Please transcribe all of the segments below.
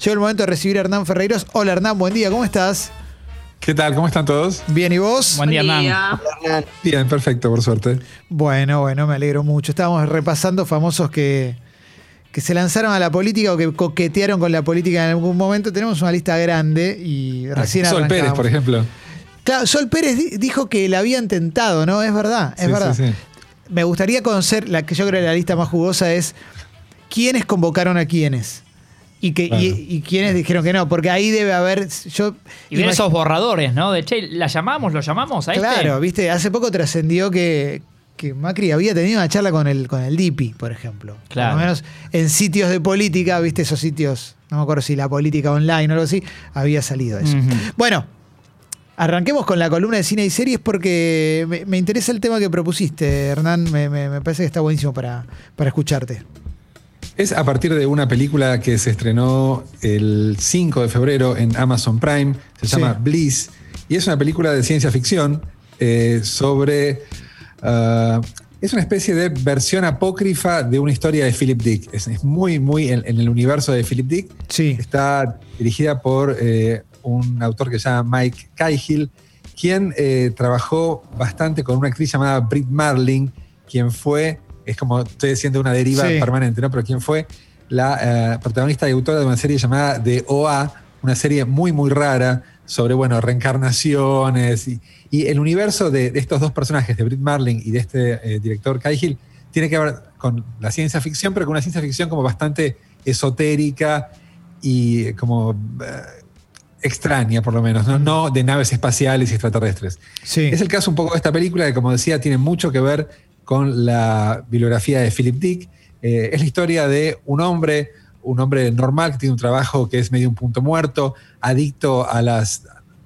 Llegó el momento de recibir a Hernán Ferreiros. Hola Hernán, buen día, ¿cómo estás? ¿Qué tal? ¿Cómo están todos? Bien, ¿y vos? Buen día, Hernán. Bien, perfecto, por suerte. Bueno, bueno, me alegro mucho. Estábamos repasando famosos que, que se lanzaron a la política o que coquetearon con la política en algún momento. Tenemos una lista grande y recién Sol Pérez, por ejemplo. Claro, Sol Pérez di- dijo que la habían tentado, ¿no? Es verdad, es Sí, verdad. sí, sí. Me gustaría conocer, la que yo creo que la lista más jugosa es quiénes convocaron a quiénes. Y, que, y- Claro. y quiénes dijeron que no, porque ahí debe haber. Yo, Y ver imag- esos borradores, ¿no? De che, ¿la llamamos? ¿Lo llamamos a este? Claro, viste, hace poco trascendió que, que Macri había tenido una charla con el, con el DIPI, por ejemplo. Claro. Por lo menos en sitios de política, viste, esos sitios, no me acuerdo si la política online o algo así, había salido eso. Bueno, arranquemos con la columna de cine y series porque me, me interesa el tema que propusiste, Hernán. Me, me- me parece que está buenísimo para, para escucharte. Es a partir de una película que se estrenó el 5 de febrero en Amazon Prime. Se Sí. llama Bliss. Y es una película de ciencia ficción eh, sobre. ah, es una especie de versión apócrifa de una historia de Philip Dick. Es, es muy, muy en, en el universo de Philip Dick. Sí. Está dirigida por eh, un autor que se llama Mike Cahill, quien eh, trabajó bastante con una actriz llamada Britt Marling, quien fue, es como estoy diciendo una deriva Sí. permanente, ¿no? Pero quien fue la eh, protagonista y autora de una serie llamada The OA, una serie muy, muy rara sobre, bueno, reencarnaciones. Y, y el universo de, de estos dos personajes, de Britt Marling y de este eh, director Cahill, tiene que ver con la ciencia ficción, pero con una ciencia ficción como bastante esotérica y como eh, extraña, por lo menos, ¿no? no de naves espaciales y extraterrestres. Sí. Es el caso un poco de esta película que, como decía, tiene mucho que ver con la bibliografía de Philip Dick. Eh, es la historia de un hombre, un hombre normal que tiene un trabajo que es medio un punto muerto, adicto a las,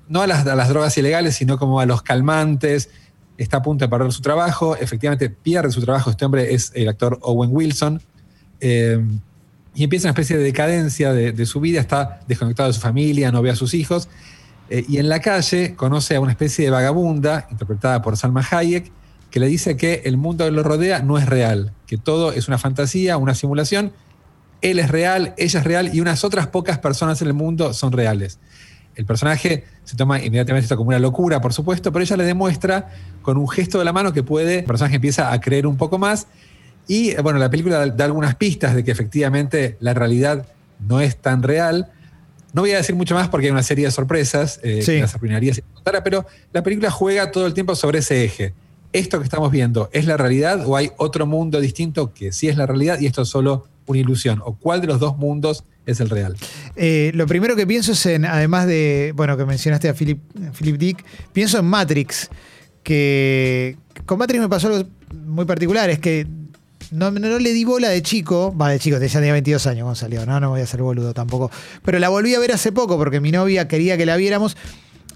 no a las, a las drogas ilegales, sino como a los calmantes. Está a punto de perder su trabajo, efectivamente pierde su trabajo. Este hombre es el actor Owen Wilson. Eh, y empieza una especie de decadencia de, su vida, está desconectado de su familia, no ve a sus hijos. Eh, y en la calle conoce a una especie de vagabunda, interpretada por Salma Hayek, que le dice que el mundo que lo rodea no es real, que todo es una fantasía, una simulación. Él es real, ella es real y unas otras pocas personas en el mundo son reales. El personaje se toma inmediatamente esto como una locura, por supuesto, pero ella le demuestra con un gesto de la mano que puede, el personaje empieza a creer un poco más y bueno, la película da, da algunas pistas de que efectivamente la realidad no es tan real. No voy a decir mucho más porque hay una serie de sorpresas, eh, Sí. que las arruinaría si contara, pero la película juega todo el tiempo sobre ese eje. ¿Esto que estamos viendo es la realidad o hay otro mundo distinto que sí es la realidad y esto es solo una ilusión? ¿O cuál de los dos mundos es el real? Eh, lo primero que pienso es en, además de, bueno, que mencionaste a Philip, Philip Dick, pienso en Matrix, que con Matrix me pasó algo muy particular, es que no, no le di bola de chico, va de chico, ya tenía 22 años cuando salió, no, no voy a ser boludo tampoco, pero la volví a ver hace poco porque mi novia quería que la viéramos.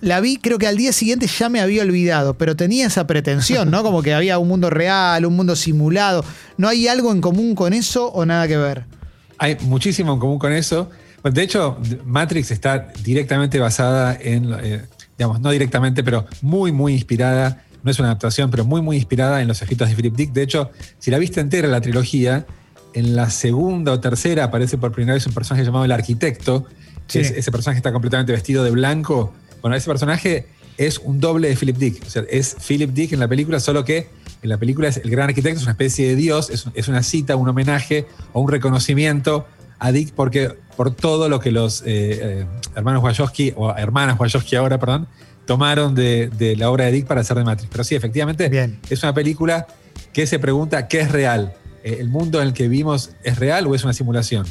La vi, creo que al día siguiente ya me había olvidado, pero tenía esa pretensión, ¿no? Como que había un mundo real, un mundo simulado. ¿No hay algo en común con eso o nada que ver? Hay muchísimo en común con eso. De hecho, Matrix está directamente basada en, eh, digamos, no directamente, pero muy, muy inspirada. No es una adaptación, pero muy, muy inspirada en los escritos de Philip Dick. De hecho, si la viste entera la trilogía, en la segunda o tercera aparece por primera vez un personaje llamado el arquitecto. Sí. es- ese personaje está completamente vestido de blanco. Bueno, ese personaje es un doble de Philip Dick. O sea, es Philip Dick en la película, solo que en la película es el gran arquitecto, es una especie de dios, es, es una cita, un homenaje o un reconocimiento a Dick porque, por todo lo que los eh, eh, hermanos Wachowski, o hermanas Wachowski ahora, perdón, tomaron de, de la obra de Dick para hacer de Matrix. Pero sí, efectivamente, Bien. es una película que se pregunta qué es real. Eh, ¿El mundo en el que vivimos es real o es una simulación?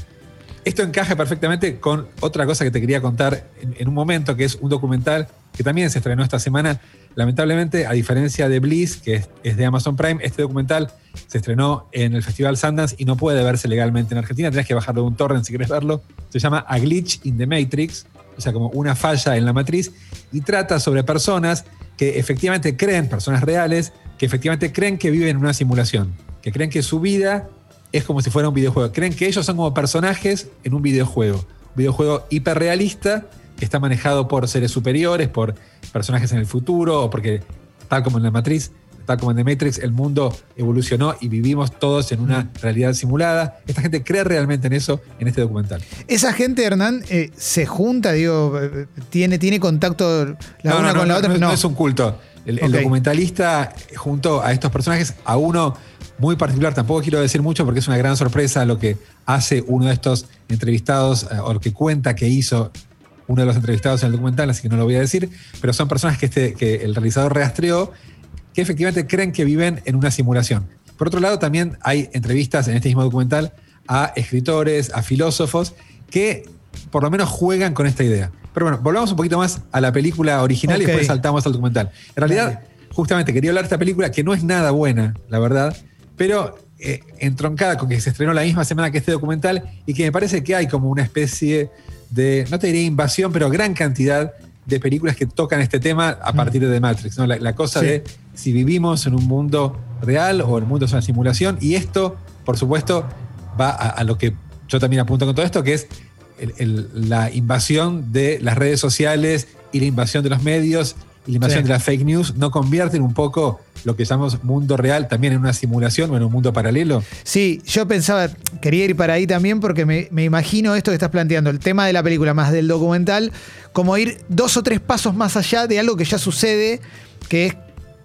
Esto encaja perfectamente con otra cosa que te quería contar en, un momento, que es un documental que también se estrenó esta semana. Lamentablemente, a diferencia de Bliss, que es, es de Amazon Prime, este documental se estrenó en el Festival Sundance y no puede verse legalmente en Argentina. Tenés que bajarlo de un torrent si querés verlo. Se llama A Glitch in the Matrix, o sea, como una falla en la matriz, y trata sobre personas que efectivamente creen, personas reales, que efectivamente creen que viven en una simulación, que creen que su vida es como si fuera un videojuego. Creen que ellos son como personajes en un videojuego. Un videojuego hiperrealista que está manejado por seres superiores, por personajes en el futuro, o porque, tal como en la matriz, tal como en The Matrix, el mundo evolucionó y vivimos todos en una realidad simulada. Esta gente cree realmente en eso en este documental. Esa gente, Hernán, eh, se junta, digo, eh, tiene, tiene contacto la No, una no, con no, la otra. no, no es un culto. El, documentalista junto a estos personajes, a uno muy particular, tampoco quiero decir mucho porque es una gran sorpresa lo que hace uno de estos entrevistados eh, o lo que cuenta que hizo uno de los entrevistados en el documental, así que no lo voy a decir, pero son personas que, este, que el realizador rastreó que efectivamente creen que viven en una simulación. Por otro lado, también hay entrevistas en este mismo documental a escritores, a filósofos, que por lo menos juegan con esta idea. Pero bueno, volvamos un poquito más a la película original y después saltamos al documental. En realidad, justamente quería hablar de esta película que no es nada buena, la verdad, pero eh, entroncada con que se estrenó la misma semana que este documental y que me parece que hay como una especie de, no te diría invasión, pero gran cantidad de películas que tocan este tema a partir de Matrix. ¿no? La, la cosa Mm. Sí. de si vivimos en un mundo real o el mundo es una simulación. Y esto, por supuesto, va a, a lo que yo también apunto con todo esto, que es el- el- la invasión de las redes sociales y la invasión de los medios y la invasión Sí. de las fake news no convierten un poco lo que llamamos mundo real también en una simulación o en un mundo paralelo. Sí, yo pensaba, quería ir para ahí también porque me, me imagino esto que estás planteando, el tema de la película más del documental, como ir dos o tres pasos más allá de algo que ya sucede, que es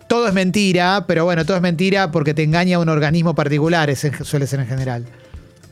todo es mentira, pero bueno, todo es mentira porque te engaña un organismo particular, ese suele ser en general.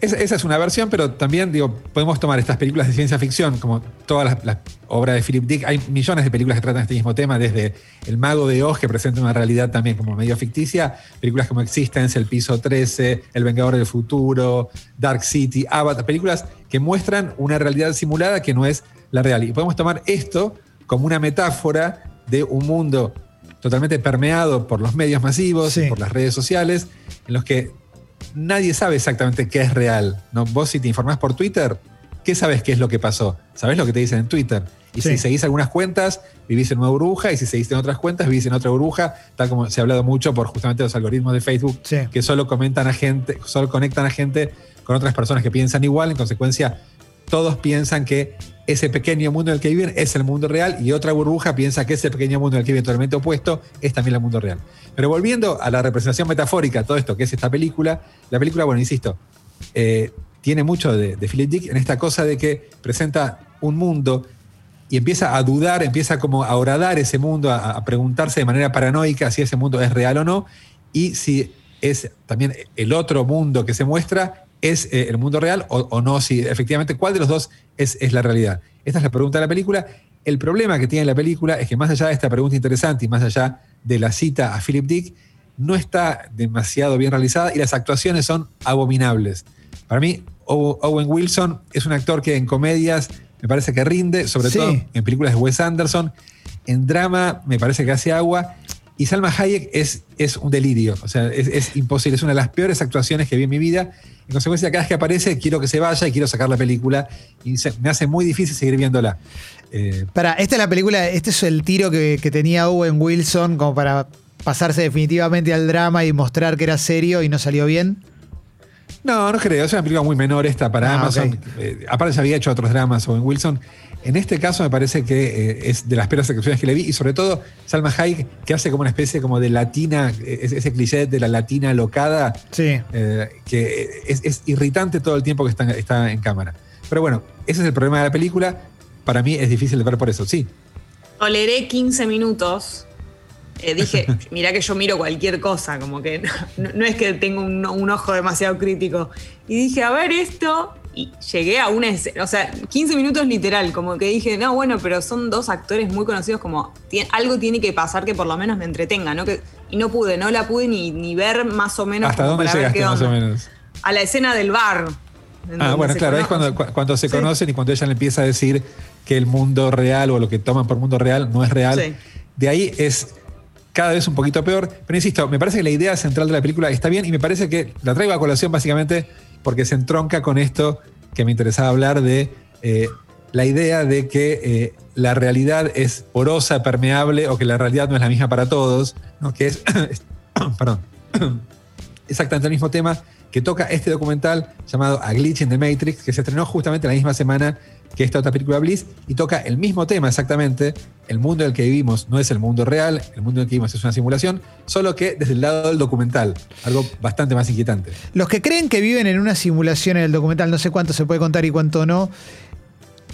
Esa, esa es una versión, pero también digo, podemos tomar estas películas de ciencia ficción, como todas las, las obras de Philip Dick. Hay millones de películas que tratan este mismo tema, desde El Mago de Oz, que presenta una realidad también como medio ficticia, películas como Existence, El Piso 13, El Vengador del Futuro, Dark City, Avatar, películas que muestran una realidad simulada que no es la real. Y podemos tomar esto como una metáfora de un mundo totalmente permeado por los medios masivos, Sí. y por las redes sociales, en los que nadie sabe exactamente qué es real. ¿no? Vos si te informás por Twitter, ¿qué sabes qué es lo que pasó? ¿Sabés lo que te dicen en Twitter? Y Sí. si seguís algunas cuentas, vivís en una burbuja, y si seguís en otras cuentas, vivís en otra burbuja, tal como se ha hablado mucho por justamente los algoritmos de Facebook, Sí. que solo comentan a gente, solo conectan a gente con otras personas que piensan igual, en consecuencia, todos piensan que ese pequeño mundo en el que viven es el mundo real y otra burbuja piensa que ese pequeño mundo en el que viven totalmente opuesto es también el mundo real. Pero volviendo a la representación metafórica, todo esto que es esta película, la película, bueno, insisto, eh, tiene mucho de, Philip Dick en esta cosa de que presenta un mundo y empieza a dudar, empieza como a horadar ese mundo, a preguntarse de manera paranoica si ese mundo es real o no, y si es también el otro mundo que se muestra es eh, el mundo real o, o no, si efectivamente cuál de los dos es, es la realidad. Esta es la pregunta de la película. El problema que tiene la película es que más allá de esta pregunta interesante y más allá de la cita a Philip Dick, no está demasiado bien realizada y las actuaciones son abominables. Para mí, Owen Wilson es un actor que en comedias me parece que rinde, sobre Sí. todo en películas de Wes Anderson. En drama me parece que hace agua. Y Salma Hayek es, es un delirio. O sea, es, es imposible. Es una de las peores actuaciones que vi en mi vida. En consecuencia, cada vez que aparece, quiero que se vaya y quiero sacar la película. Y me hace muy difícil seguir viéndola. Eh, Para, esta es la película, este es el tiro que tenía Owen Wilson como para pasarse definitivamente al drama y mostrar que era serio y no salió bien. No, no creo. Es una película muy menor esta para Ah, Amazon. Eh, aparte ya había hecho otros dramas Owen Wilson. En este caso me parece que eh, es de las peores actuaciones que le vi y sobre todo Salma Hayek que hace como una especie como de latina, eh, ese, ese cliché de la latina locada Sí. eh, que es, es irritante todo el tiempo que está, está en cámara. Pero bueno, ese es el problema de la película. Para mí es difícil de ver por eso, sí. Toleré 15 minutos. Eh, dije, mirá que yo miro cualquier cosa, como que no, no es que tengo un, un ojo demasiado crítico. Y dije, a ver esto, y llegué a una escena, o sea, 15 minutos literal, como que dije, no, bueno, pero son dos actores muy conocidos, como "Tien- algo tiene que pasar que por lo menos me entretenga, ¿no? Que, y no pude, no la pude ni, ni ver más o menos ¿Hasta dónde para ver llegaste más o menos? A la escena del bar. Ah, bueno, claro, es conocen. cuando, cu- cuando se Sí. conocen y cuando ella le empieza a decir que el mundo real o lo que toman por mundo real no es real. Sí. De ahí es cada vez un poquito peor. Pero insisto, me parece que la idea central de la película está bien y me parece que la traigo a colación básicamente porque se entronca con esto que me interesaba hablar de eh, la idea de que eh, la realidad es porosa, permeable o que la realidad no es la misma para todos, ¿no? que es, perdón, exactamente el mismo tema que toca este documental llamado A Glitch in the Matrix, que se estrenó justamente la misma semana que esta otra película Bliss y toca el mismo tema exactamente. El mundo en el que vivimos no es el mundo real, el mundo en el que vivimos es una simulación, solo que desde el lado del documental, algo bastante más inquietante. Los que creen que viven en una simulación en el documental, no sé cuánto se puede contar y cuánto no,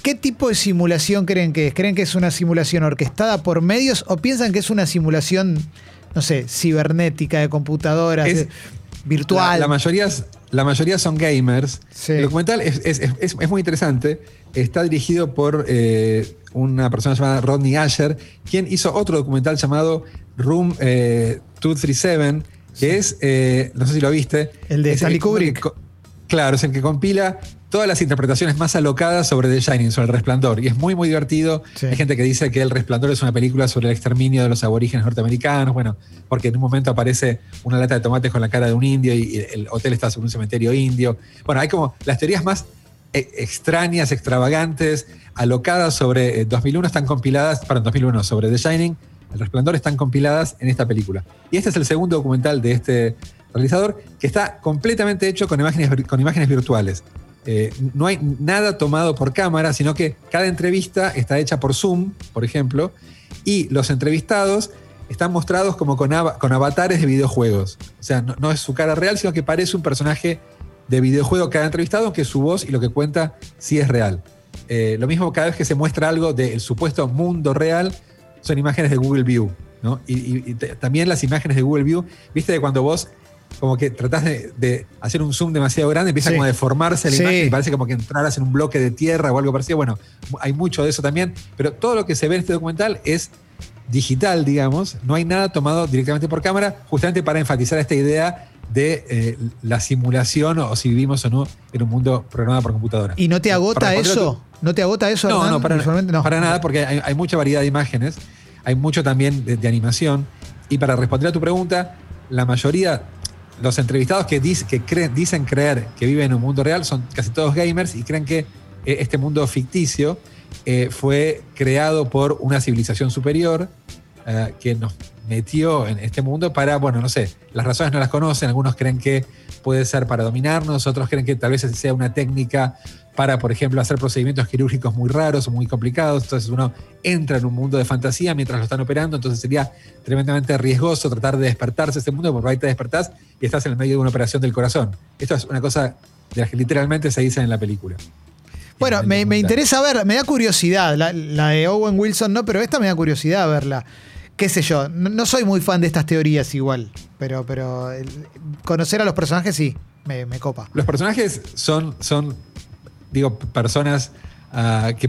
¿qué tipo de simulación creen que es? ¿Creen que es una simulación orquestada por medios o piensan que es una simulación, no sé, cibernética de computadoras, Es- de- virtual? La, la mayoría, la mayoría son gamers. Sí. El documental es, es- es- es muy interesante. Está dirigido por eh, una persona llamada Rodney Asher, quien hizo otro documental llamado Room eh, 237, que es, eh, no sé si lo viste. El de Stanley Kubrick. que Claro, es el que compila todas las interpretaciones más alocadas sobre The Shining, sobre el resplandor. Y es muy, muy divertido. Sí. Hay gente que dice que El Resplandor es una película sobre el exterminio de los aborígenes norteamericanos. Bueno, porque en un momento aparece una lata de tomates con la cara de un indio y el hotel está sobre un cementerio indio. Bueno, hay como las teorías más eh, extrañas, extravagantes, alocadas sobre eh, 2001 están compiladas, para 2001, sobre The Shining, El Resplandor están compiladas en esta película. Y este es el segundo documental de este realizador que está completamente hecho con imágenes, con imágenes virtuales. Eh, no hay nada tomado por cámara, sino que cada entrevista está hecha por Zoom, por ejemplo, y los entrevistados están mostrados como con avatares de videojuegos. O sea, no, no es su cara real, sino que parece un personaje de videojuego cada entrevistado, que su voz y lo que cuenta sí es real. Eh, lo mismo cada vez que se muestra algo del supuesto mundo real, son imágenes de Google View. ¿no? Y, y- y te- también las imágenes de Google View, viste de cuando vos como que tratás de, de hacer un zoom demasiado grande, empieza Sí. como a deformarse la Sí. imagen y parece como que entraras en un bloque de tierra o algo parecido. Bueno, hay mucho de eso también, pero todo lo que se ve en este documental es digital, digamos, no hay nada tomado directamente por cámara, justamente para enfatizar esta idea de eh, la simulación o si vivimos o no en un mundo programado por computadora. ¿Y no te agota eso? ¿No te agota eso? no, Hernán, no, para? No. para nada, porque hay, hay mucha variedad de imágenes, hay mucho también de, de animación. Y para responder a tu pregunta, la mayoría, los entrevistados que, que creen- dicen creer que viven en un mundo real son casi todos gamers y creen que eh, este mundo ficticio eh, fue creado por una civilización superior que nos metió en este mundo para, bueno, no sé, las razones no las conocen, algunos creen que puede ser para dominarnos, otros creen que tal vez sea una técnica para, por ejemplo, hacer procedimientos quirúrgicos muy raros o muy complicados. Entonces uno entra en un mundo de fantasía mientras lo están operando, entonces sería tremendamente riesgoso tratar de despertarse de este mundo, porque ahí te despertás y estás en el medio de una operación del corazón. Esto es una cosa de la que literalmente se dice en la película. Bueno, me, me interesa ver, me da curiosidad. La, la de Owen Wilson no, pero esta me da curiosidad verla. Qué sé yo, no, no soy muy fan de estas teorías igual, pero, pero el- conocer a los personajes sí, me, me copa. Los personajes son, son digo, personas ah, que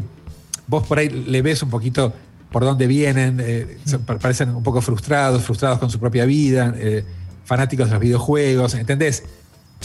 vos por ahí le ves un poquito por dónde vienen, eh, son- pa- parecen un poco frustrados, frustrados con su propia vida, eh, fanáticos de los videojuegos, ¿entendés?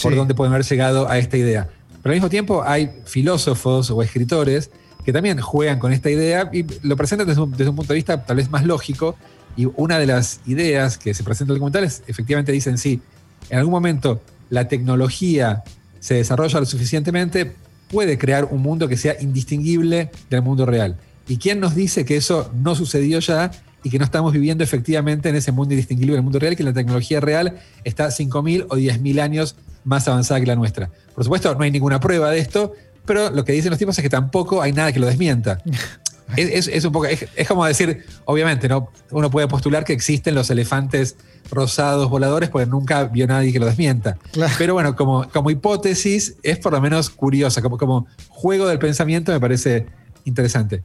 Por Sí. dónde pueden haber llegado a esta idea. Pero al mismo tiempo hay filósofos o escritores que también juegan con esta idea y lo presentan desde un, punto de vista tal vez más lógico. Y una de las ideas que se presenta en el documental es, efectivamente dicen, sí, en algún momento la tecnología se desarrolla lo suficientemente, puede crear un mundo que sea indistinguible del mundo real. ¿Y quién nos dice que eso no sucedió ya y que no estamos viviendo efectivamente en ese mundo indistinguible del mundo real, que la tecnología real está 5.000 o 10.000 años más avanzada que la nuestra? Por supuesto, no hay ninguna prueba de esto, pero lo que dicen los tipos es que tampoco hay nada que lo desmienta. Es, es- es un poco, es, es como decir, obviamente, ¿no? uno puede postular que existen los elefantes rosados voladores porque nunca vio nadie que lo desmienta. Claro. Pero bueno, como, como hipótesis es por lo menos curiosa, como, como juego del pensamiento me parece interesante.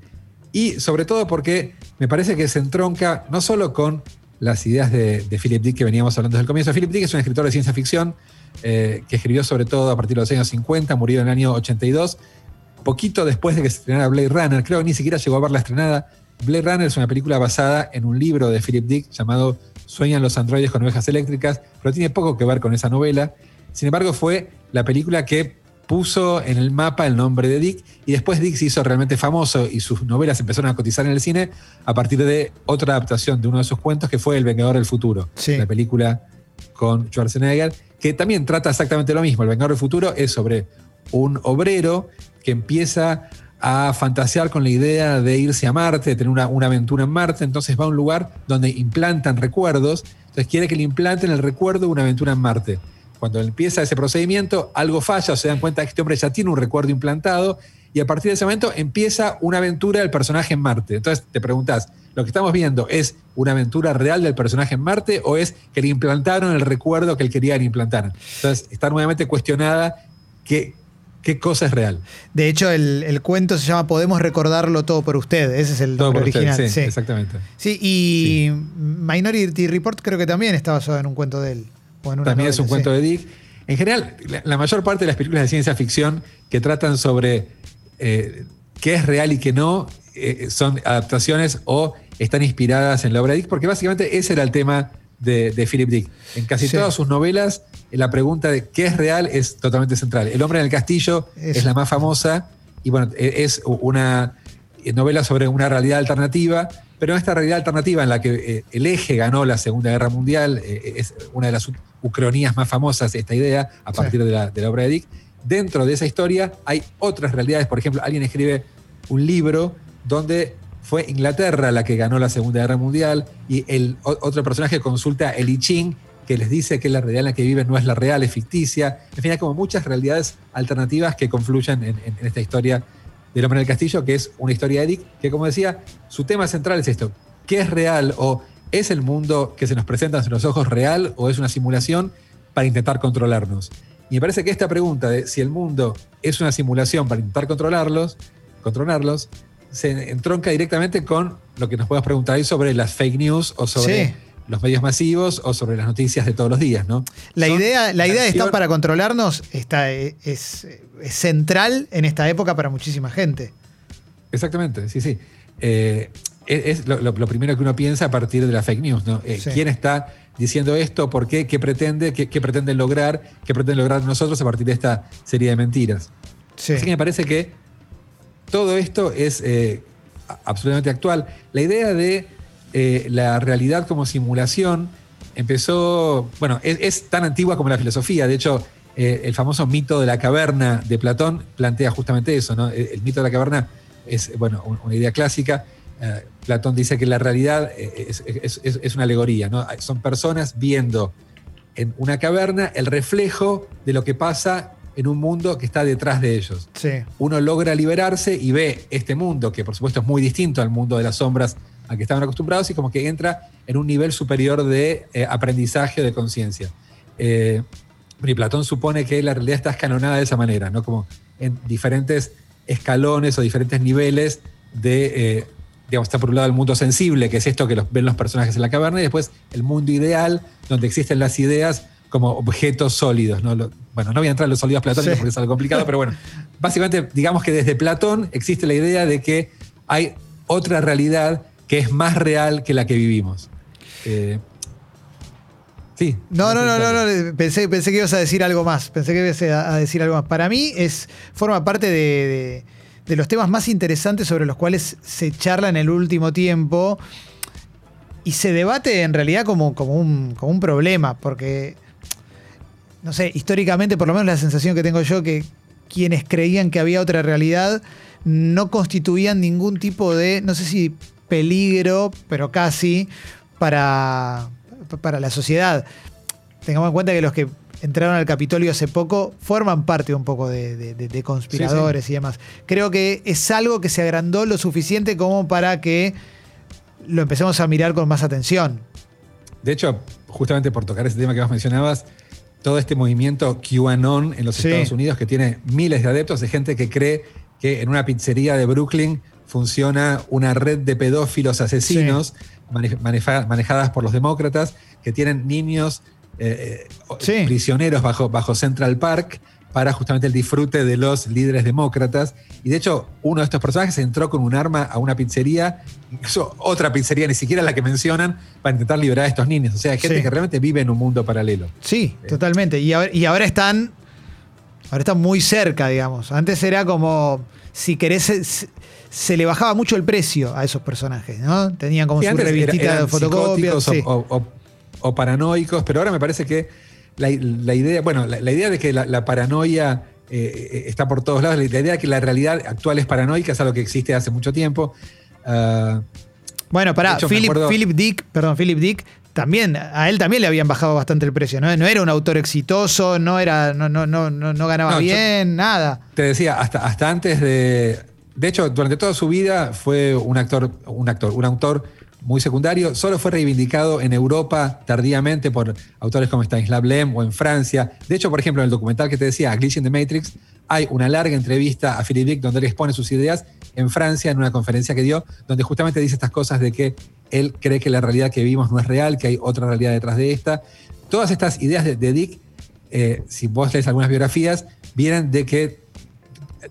Y sobre todo porque me parece que se entronca no solo con las ideas de, de Philip Dick que veníamos hablando desde el comienzo. Philip Dick es un escritor de ciencia ficción eh, que escribió sobre todo a partir de los años 50, murió en el año 82, poquito después de que se estrenara Blade Runner. Creo que ni siquiera llegó a verla estrenada. Blade Runner es una película basada en un libro de Philip Dick llamado Sueñan los androides con ovejas eléctricas, pero tiene poco que ver con esa novela. Sin embargo, fue la película que puso en el mapa el nombre de Dick y después Dick se hizo realmente famoso y sus novelas empezaron a cotizar en el cine a partir de otra adaptación de uno de sus cuentos que fue El Vengador del Futuro, Sí. la película con Schwarzenegger, que también trata exactamente lo mismo. El Vengador del Futuro es sobre un obrero que empieza a fantasear con la idea de irse a Marte, de tener una, aventura en Marte, entonces va a un lugar donde implantan recuerdos, entonces quiere que le implanten el recuerdo de una aventura en Marte. Cuando empieza ese procedimiento, algo falla, se dan cuenta que este hombre ya tiene un recuerdo implantado y a partir de ese momento empieza una aventura del personaje en Marte. Entonces te preguntas, ¿lo que estamos viendo es una aventura real del personaje en Marte o es que le implantaron el recuerdo que él quería que le implantaran? Entonces está nuevamente cuestionada qué, qué cosa es real. De hecho, el, el cuento se llama Podemos recordarlo todo por usted. Ese es el Todo nombre por usted, original. sí, sí. exactamente. Sí, y Minority Report creo que también está basado en un cuento de él. o en una También es un cuento de Dick. En general, la, la mayor parte de las películas de ciencia ficción que tratan sobre eh, qué es real y qué no eh, son adaptaciones o están inspiradas en la obra de Dick, porque básicamente ese era el tema de, de Philip Dick. En casi Sí. todas sus novelas, la pregunta de qué es real es totalmente central. El hombre en el castillo es la más famosa y bueno, e- es una novela sobre una realidad alternativa, pero en esta realidad alternativa en la que eh, el eje ganó la Segunda Guerra Mundial, es una de las ucronías más famosas, esta idea, a Sí. partir de, la, de la obra de Dick. Dentro de esa historia hay otras realidades, por ejemplo, alguien escribe un libro donde fue Inglaterra la que ganó la Segunda Guerra Mundial y el otro personaje consulta el I Ching que les dice que la realidad en la que viven no es la real, es ficticia. En fin, hay como muchas realidades alternativas que confluyen en, en- en esta historia del hombre en el castillo, que es una historia de Dick, que como decía, su tema central es esto, ¿qué es real o es el mundo que se nos presenta ante los ojos real o es una simulación para intentar controlarnos? Y me parece que esta pregunta de si el mundo es una simulación para intentar controlarlos, controlarlos, se entronca directamente con lo que nos podemos preguntar hoy sobre las fake news o sobre Sí. los medios masivos o sobre las noticias de todos los días, ¿no? La Son idea, la idea de estar para controlarnos está, es, es central en esta época para muchísima gente. Exactamente, sí, sí. Eh, es es lo, lo- lo primero que uno piensa a partir de la fake news, ¿no? Eh, Sí. ¿Quién está diciendo esto? ¿Por qué? ¿Qué pretende? ¿Qué, qué pretenden lograr? ¿Qué pretenden lograr nosotros a partir de esta serie de mentiras? Sí. Así que me parece que todo esto es eh, absolutamente actual. La idea de eh, la realidad como simulación empezó, bueno, es, es tan antigua como la filosofía. De hecho, el famoso mito de la caverna de Platón plantea justamente eso, ¿no? El, el mito de la caverna es, bueno, un- una idea clásica. Eh, Platón dice que la realidad eh, es, es- es- es una alegoría, ¿no? Son personas viendo en una caverna el reflejo de lo que pasa en un mundo que está detrás de ellos Sí. uno logra liberarse y ve este mundo, que por supuesto es muy distinto al mundo de las sombras al que estaban acostumbrados, y como que entra en un nivel superior de eh, aprendizaje o de conciencia. Eh, y Platón supone que la realidad está escalonada de esa manera, ¿no? Como en diferentes escalones o diferentes niveles de, eh, digamos, está por un lado el mundo sensible, que es esto que los, ven los personajes en la caverna, y después el mundo ideal, donde existen las ideas como objetos sólidos. ¿no? Lo- bueno, no voy a entrar en los sólidos platónicos Sí. porque es algo complicado, pero bueno, básicamente digamos que desde Platón existe la idea de que hay otra realidad que es más real que la que vivimos. Eh, sí. No, no, no, no, no, Pensé, pensé que ibas a decir algo más. Pensé que ibas a decir algo más. Para mí es, forma parte de, de- de los temas más interesantes sobre los cuales se charla en el último tiempo y se debate en realidad como, como, un, como un problema, porque, no sé, históricamente, por lo menos la sensación que tengo yo, que quienes creían que había otra realidad no constituían ningún tipo de, no sé si peligro, pero casi, para, para la sociedad. Tengamos en cuenta que los que entraron al Capitolio hace poco forman parte un poco de, de- de- de conspiradores y demás. Creo que es algo que se agrandó lo suficiente como para que lo empecemos a mirar con más atención. De hecho, justamente por tocar ese tema que vos mencionabas, todo este movimiento QAnon en los Sí. Estados Unidos, que tiene miles de adeptos, de gente que cree que en una pizzería de Brooklyn funciona una red de pedófilos asesinos mane- maneja- manejadas por los demócratas, que tienen niños eh, eh, Sí. prisioneros bajo, bajo Central Park para justamente el disfrute de los líderes demócratas. Y de hecho, uno de estos personajes entró con un arma a una pizzería, incluso otra pizzería, ni siquiera la que mencionan, para intentar liberar a estos niños. O sea, gente Sí. que realmente vive en un mundo paralelo. Sí, totalmente. Y ahora, y ahora están. Ahora están muy cerca, digamos. Antes era como. Si querés. Se, le bajaba mucho el precio a esos personajes, ¿no? Tenían como Sí, su era- revistita de fotocopias. psicóticos sí. o, o- o- paranoicos, pero ahora me parece que la, la idea, bueno, la, la idea de que la, la paranoia eh, eh, está por todos lados, la, idea de que la realidad actual es paranoica es algo que existe hace mucho tiempo. Ah, Bueno, pará, De hecho, me Philip, acuerdo- Philip Dick, perdón, Philip Dick también, a él también le habían bajado bastante el precio, ¿no? No era un autor exitoso, no era, no, no, no, no, ganaba No, bien, nada. Te decía, hasta, hasta antes de. De hecho, durante toda su vida fue un actor, un actor, un autor muy secundario. Solo fue reivindicado en Europa tardíamente por autores como Stanislav Lem o en Francia. De hecho, por ejemplo, en el documental que te decía, Glitch in the Matrix, hay una larga entrevista a Philip Dick donde él expone sus ideas en Francia en una conferencia que dio, donde justamente dice estas cosas de que él cree que la realidad que vivimos no es real, que hay otra realidad detrás de esta. Todas estas ideas de, de Dick, eh, si vos lees algunas biografías, vienen de que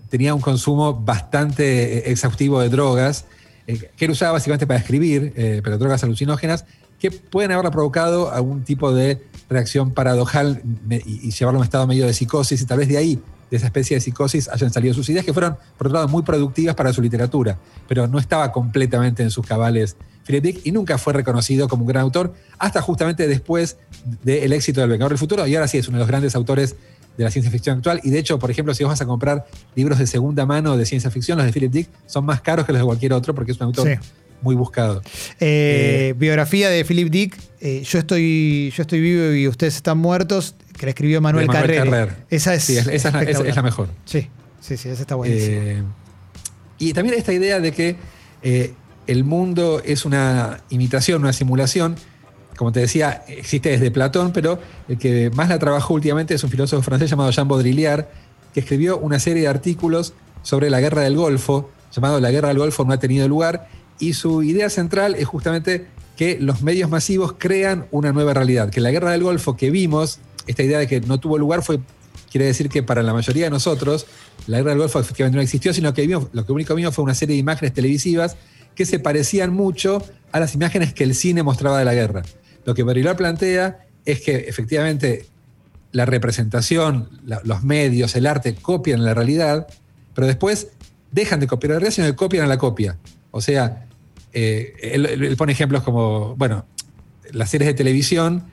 tenía un consumo bastante eh, exhaustivo de drogas, eh, que él usaba básicamente para escribir, eh, pero drogas alucinógenas, que pueden haberle provocado algún tipo de reacción paradojal y, llevarlo a un estado medio de psicosis, y tal vez de ahí, de esa especie de psicosis, hayan salido sus ideas, que fueron, por otro lado, muy productivas para su literatura, pero no estaba completamente en sus cabales Philip Dick y nunca fue reconocido como un gran autor, hasta justamente después del éxito del Vengador del Futuro, y ahora sí es uno de los grandes autores de la ciencia ficción actual. Y de hecho, por ejemplo, si vos vas a comprar libros de segunda mano de ciencia ficción, los de Philip Dick son más caros que los de cualquier otro porque es un autor Sí. muy buscado. Eh, biografía de Philip Dick, eh, yo, estoy, yo estoy vivo y ustedes están muertos, que la escribió Manuel, Manuel. Carrer. Esa es, Sí, esa es la- esa es la mejor. Sí, sí, sí, esa está buenísima. Eh, y también esta idea de que eh, el mundo es una imitación, una simulación. Como te decía, existe desde Platón, pero el que más la trabajó últimamente es un filósofo francés llamado Jean Baudrillard, que escribió una serie de artículos sobre la guerra del Golfo, llamado La guerra del Golfo no ha tenido lugar, y su idea central es justamente que los medios masivos crean una nueva realidad, que la guerra del Golfo que vimos, esta idea de que no tuvo lugar fue quiere decir que para la mayoría de nosotros la guerra del Golfo efectivamente no existió, sino que vimos, lo que único vimos fue una serie de imágenes televisivas que se parecían mucho a las imágenes que el cine mostraba de la guerra. Lo que Baudrillard plantea es que efectivamente la representación, los medios, el arte copian la realidad, pero después dejan de copiar la realidad, sino que copian a la copia. O sea, eh, él, él pone ejemplos como, bueno, las series de televisión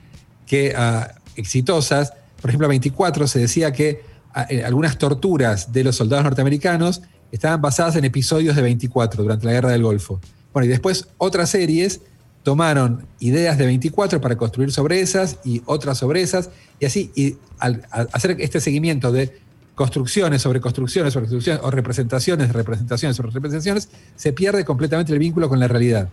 que ah, exitosas, por ejemplo, a 24 se decía que ah, eh, algunas torturas de los soldados norteamericanos estaban basadas en episodios de 24 durante la Guerra del Golfo. Bueno, y después otras series tomaron ideas de 24 para construir sobre esas y otras sobre esas, y así, y al, hacer este seguimiento de construcciones sobre construcciones sobre construcciones, o representaciones representaciones sobre representaciones, se pierde completamente el vínculo con la realidad.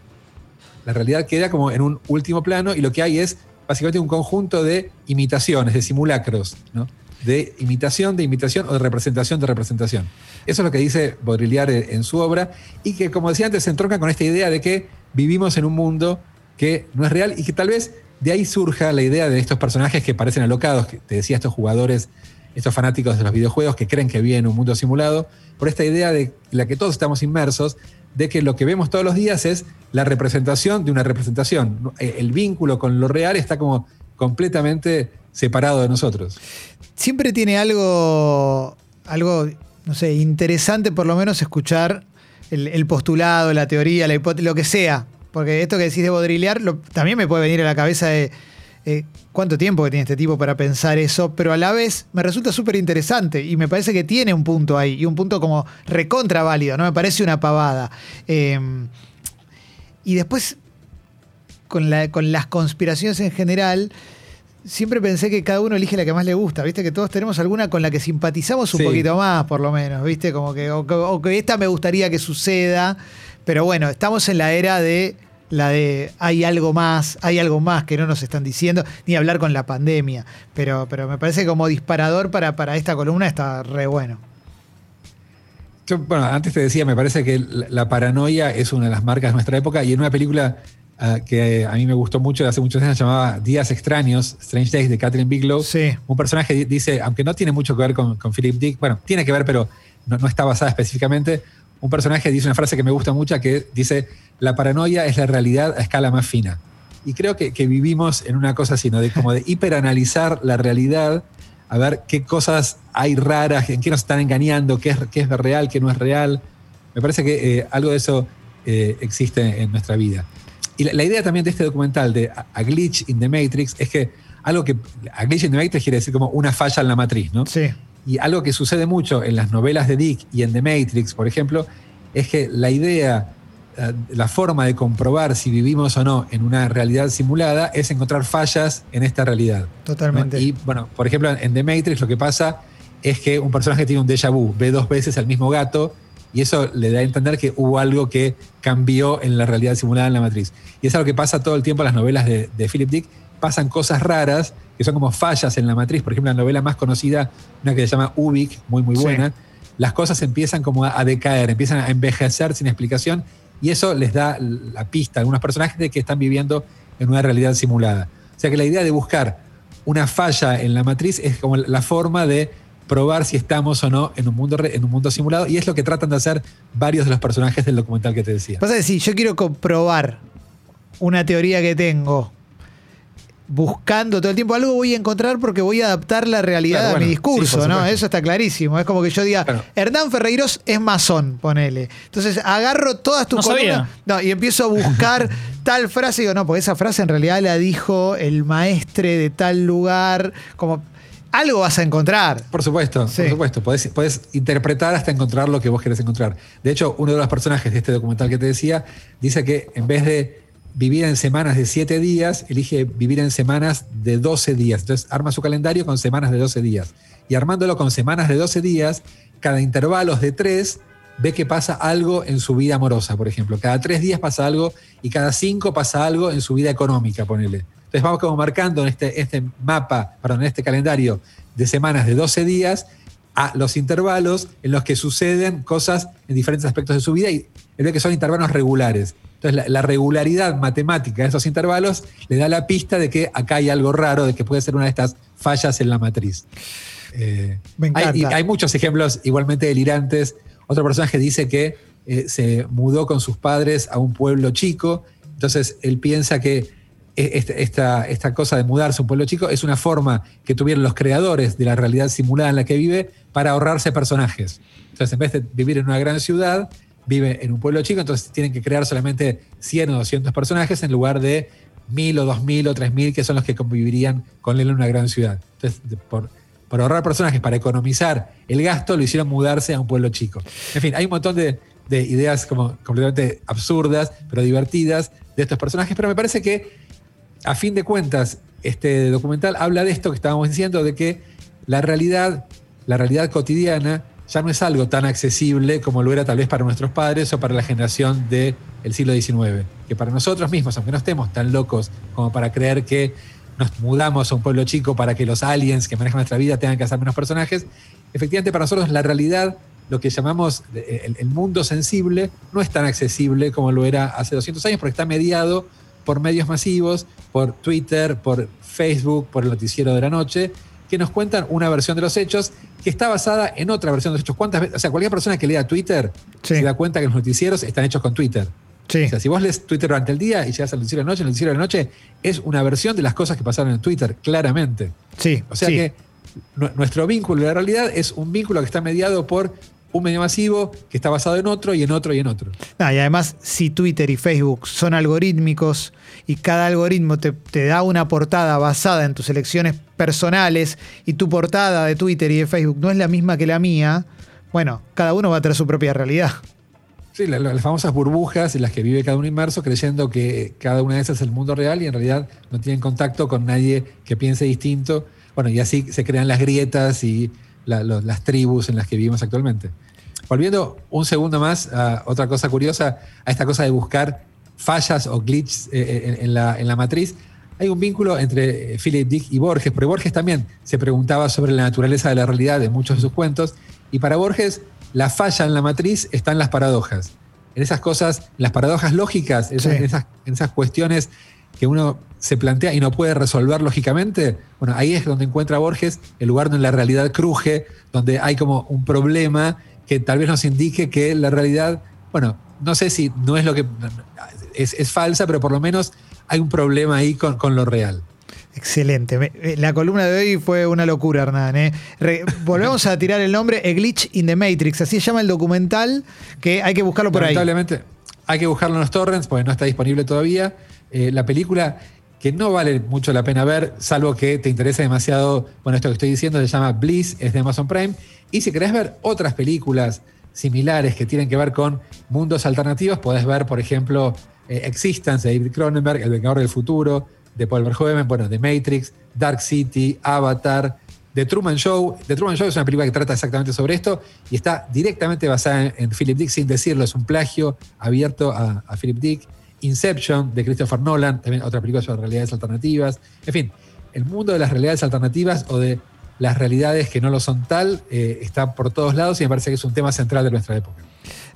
La realidad queda como en un último plano y lo que hay es básicamente un conjunto de imitaciones, de simulacros, ¿no? de imitación, de imitación o de representación de representación. Eso es lo que dice Baudrillard en su obra y que, como decía antes, se entronca con esta idea de que vivimos en un mundo que no es real y que tal vez de ahí surja la idea de estos personajes que parecen alocados, que te decía estos jugadores, estos fanáticos de los videojuegos que creen que viven en un mundo simulado, por esta idea de la que todos estamos inmersos, de que lo que vemos todos los días es la representación de una representación. El vínculo con lo real está como completamente separado de nosotros. Siempre tiene algo, algo, no sé, interesante por lo menos escuchar el, postulado, la teoría, la hipótesis, lo que sea. Porque esto que decís de Baudrillard lo- también me puede venir a la cabeza de eh, cuánto tiempo que tiene este tipo para pensar eso, pero a la vez me resulta súper interesante y me parece que tiene un punto ahí y un punto como recontra válido, no me parece una pavada. Eh, y después, con, la- con las conspiraciones en general, siempre pensé que cada uno elige la que más le gusta, ¿viste? Que todos tenemos alguna con la que simpatizamos un Sí. poquito más, por lo menos, ¿viste? Como que, o, o que esta me gustaría que suceda, pero bueno, estamos en la era de la de hay algo más, hay algo más que no nos están diciendo, ni hablar con la pandemia, pero, pero me parece como disparador para, para esta columna está re bueno. Yo, bueno, antes te decía, me parece que la paranoia es una de las marcas de nuestra época y en una película ah, que a mí me gustó mucho hace muchos años llamaba Días Extraños, Strange Days de Catherine Bigelow. Sí. Un personaje di- dice, aunque no tiene mucho que ver con, con Philip Dick, bueno, tiene que ver, pero no, no está basada específicamente. Un personaje dice una frase que me gusta mucho que dice, la paranoia es la realidad a escala más fina. Y creo que, que vivimos en una cosa así, ¿no? De como de hiperanalizar la realidad, a ver qué cosas hay raras, en qué nos están engañando, qué es, qué es real, qué no es real. Me parece que eh, algo de eso eh, existe en nuestra vida. Y la, la idea también de este documental de A Glitch in the Matrix es que algo que. A Glitch in the Matrix quiere decir como una falla en la matriz, ¿no? Sí. Y algo que sucede mucho en las novelas de Dick y en The Matrix, por ejemplo, es que la idea la, la forma de comprobar si vivimos o no en una realidad simulada es encontrar fallas en esta realidad. ¿no? Totalmente. Y bueno, por ejemplo, en The Matrix lo que pasa es que un personaje tiene un déjà vu, ve dos veces al mismo gato y eso le da a entender que hubo algo que cambió en la realidad simulada en la matriz. Y es algo que pasa todo el tiempo en las novelas de, de Philip Dick. Pasan cosas raras que son como fallas en la matriz. Por ejemplo, la novela más conocida, una que se llama Ubik, muy, muy Sí. buena. Las cosas empiezan como a, a decaer, empiezan a envejecer sin explicación y eso les da la pista a algunos personajes de que están viviendo en una realidad simulada. O sea que la idea de buscar una falla en la matriz es como la forma de probar si estamos o no en un mundo, en un mundo simulado y es lo que tratan de hacer varios de los personajes del documental que te decía. Pasa que si yo quiero comprobar una teoría que tengo buscando todo el tiempo algo voy a encontrar porque voy a adaptar la realidad Claro, a bueno, mi discurso, sí, ¿no? Eso está clarísimo. Es como que yo diga, Claro. Hernán Ferreiros es masón, ponele. Entonces agarro todas tus No columnas sabía. no, y empiezo a buscar tal frase y digo, no, porque esa frase en realidad la dijo el maestre de tal lugar, como algo vas a encontrar. Por supuesto, Sí. por supuesto. Podés, podés interpretar hasta encontrar lo que vos querés encontrar. De hecho, uno de los personajes de este documental que te decía dice que en vez de vivir en semanas de 7 días, elige vivir en semanas de 12 días. Entonces arma su calendario con semanas de 12 días. Y armándolo con semanas de 12 días, cada intervalos de 3 ve que pasa algo en su vida amorosa, por ejemplo. Cada 3 días pasa algo y cada 5 pasa algo en su vida económica, ponele. Entonces vamos como marcando en este, este mapa, perdón, en este calendario de semanas de 12 días a los intervalos en los que suceden cosas en diferentes aspectos de su vida y él ve que son intervalos regulares. Entonces la, la regularidad matemática de esos intervalos le da la pista de que acá hay algo raro, de que puede ser una de estas fallas en la matriz. Eh, Me encanta. Hay, y hay muchos ejemplos igualmente delirantes. Otro personaje dice que eh, se mudó con sus padres a un pueblo chico, entonces él piensa que esta, esta cosa de mudarse a un pueblo chico es una forma que tuvieron los creadores de la realidad simulada en la que vive para ahorrarse personajes. Entonces, en vez de vivir en una gran ciudad, vive en un pueblo chico, entonces tienen que crear solamente 100 o 200 personajes en lugar de 1000 o 2000 o 3000 que son los que convivirían con él en una gran ciudad. Entonces, por, por ahorrar personajes, para economizar el gasto, lo hicieron mudarse a un pueblo chico. En fin, hay un montón de, de ideas como completamente absurdas, pero divertidas de estos personajes, pero me parece que a fin de cuentas, este documental habla de esto que estábamos diciendo, de que la realidad, la realidad cotidiana, ya no es algo tan accesible como lo era tal vez para nuestros padres o para la generación del siglo XIX. Que para nosotros mismos, aunque no estemos tan locos como para creer que nos mudamos a un pueblo chico para que los aliens que manejan nuestra vida tengan que hacer menos personajes, efectivamente para nosotros la realidad, lo que llamamos el, el mundo sensible, no es tan accesible como lo era hace 200 años porque está mediado por medios masivos, por Twitter, por Facebook, por el noticiero de la noche, que nos cuentan una versión de los hechos que está basada en otra versión de los hechos. ¿Cuántas veces? O sea, cualquier persona que lea Twitter Sí. se da cuenta que los noticieros están hechos con Twitter. Sí. O sea, si vos lees Twitter durante el día y llegas al noticiero de la noche, el noticiero de la noche es una versión de las cosas que pasaron en Twitter, claramente. Sí, O sea sí. que nu- nuestro vínculo de la realidad es un vínculo que está mediado por un medio masivo que está basado en otro y en otro y en otro. No, y además, si Twitter y Facebook son algorítmicos y cada algoritmo te, te da una portada basada en tus elecciones personales y tu portada de Twitter y de Facebook no es la misma que la mía, bueno, cada uno va a tener su propia realidad. Sí, la- la- las famosas burbujas en las que vive cada uno inmerso creyendo que cada una de esas es el mundo real y en realidad no tienen contacto con nadie que piense distinto. Bueno, y así se crean las grietas y la- las tribus en las que vivimos actualmente. Volviendo un segundo más a otra cosa curiosa, a esta cosa de buscar fallas o glitches eh, en, en la, en la matriz, hay un vínculo entre eh, Philip Dick y Borges, porque Borges también se preguntaba sobre la naturaleza de la realidad en muchos de sus cuentos, y para Borges la falla en la matriz está en las paradojas, en esas cosas, las paradojas lógicas, esas- Sí. en, esas, en esas cuestiones que uno se plantea y no puede resolver lógicamente, bueno, ahí es donde encuentra Borges el lugar donde la realidad cruje, donde hay como un problema que tal vez nos indique que la realidad, bueno, no sé si no es lo que es, es falsa, pero por lo menos hay un problema ahí con, con lo real. Excelente. Eh, La columna de hoy fue una locura, Hernán. ¿eh? Re- volvemos a tirar el nombre A Glitch in the Matrix. Así se llama el documental que hay que buscarlo por ahí. Lamentablemente, hay que buscarlo en los torrents porque no está disponible todavía. Eh, la película que no vale mucho la pena ver, salvo que te interese demasiado, bueno, esto que estoy diciendo se llama Bliss, es de Amazon Prime. Y si querés ver otras películas similares que tienen que ver con mundos alternativos. Podés ver, por ejemplo, eh, Existence de David Cronenberg, El Vengador del Futuro, de Paul Verhoeven, bueno, de Matrix, Dark City, Avatar, The Truman Show. The Truman Show es una película que trata exactamente sobre esto y está directamente basada en, Philip Dick, sin decirlo, es un plagio abierto a, a Philip Dick. Inception de Christopher Nolan, también otra película sobre realidades alternativas. En fin, el mundo de las realidades alternativas o de las realidades que no lo son tal eh, está por todos lados y me parece que es un tema central de nuestra época.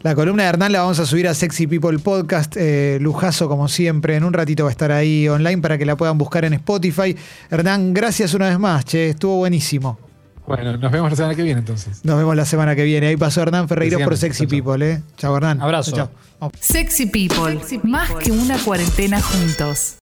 La columna de Hernán la vamos a subir a Sexy People Podcast, eh, lujazo como siempre. En un ratito va a estar ahí online para que la puedan buscar en Spotify. Hernán, gracias una vez más, che, estuvo buenísimo. Bueno, nos vemos la semana que viene entonces. Nos vemos la semana que viene. Ahí pasó Hernán Ferreiro por Sexy People, ¿eh? Chao, Hernán. Abrazo. Sexy People, más que una cuarentena juntos.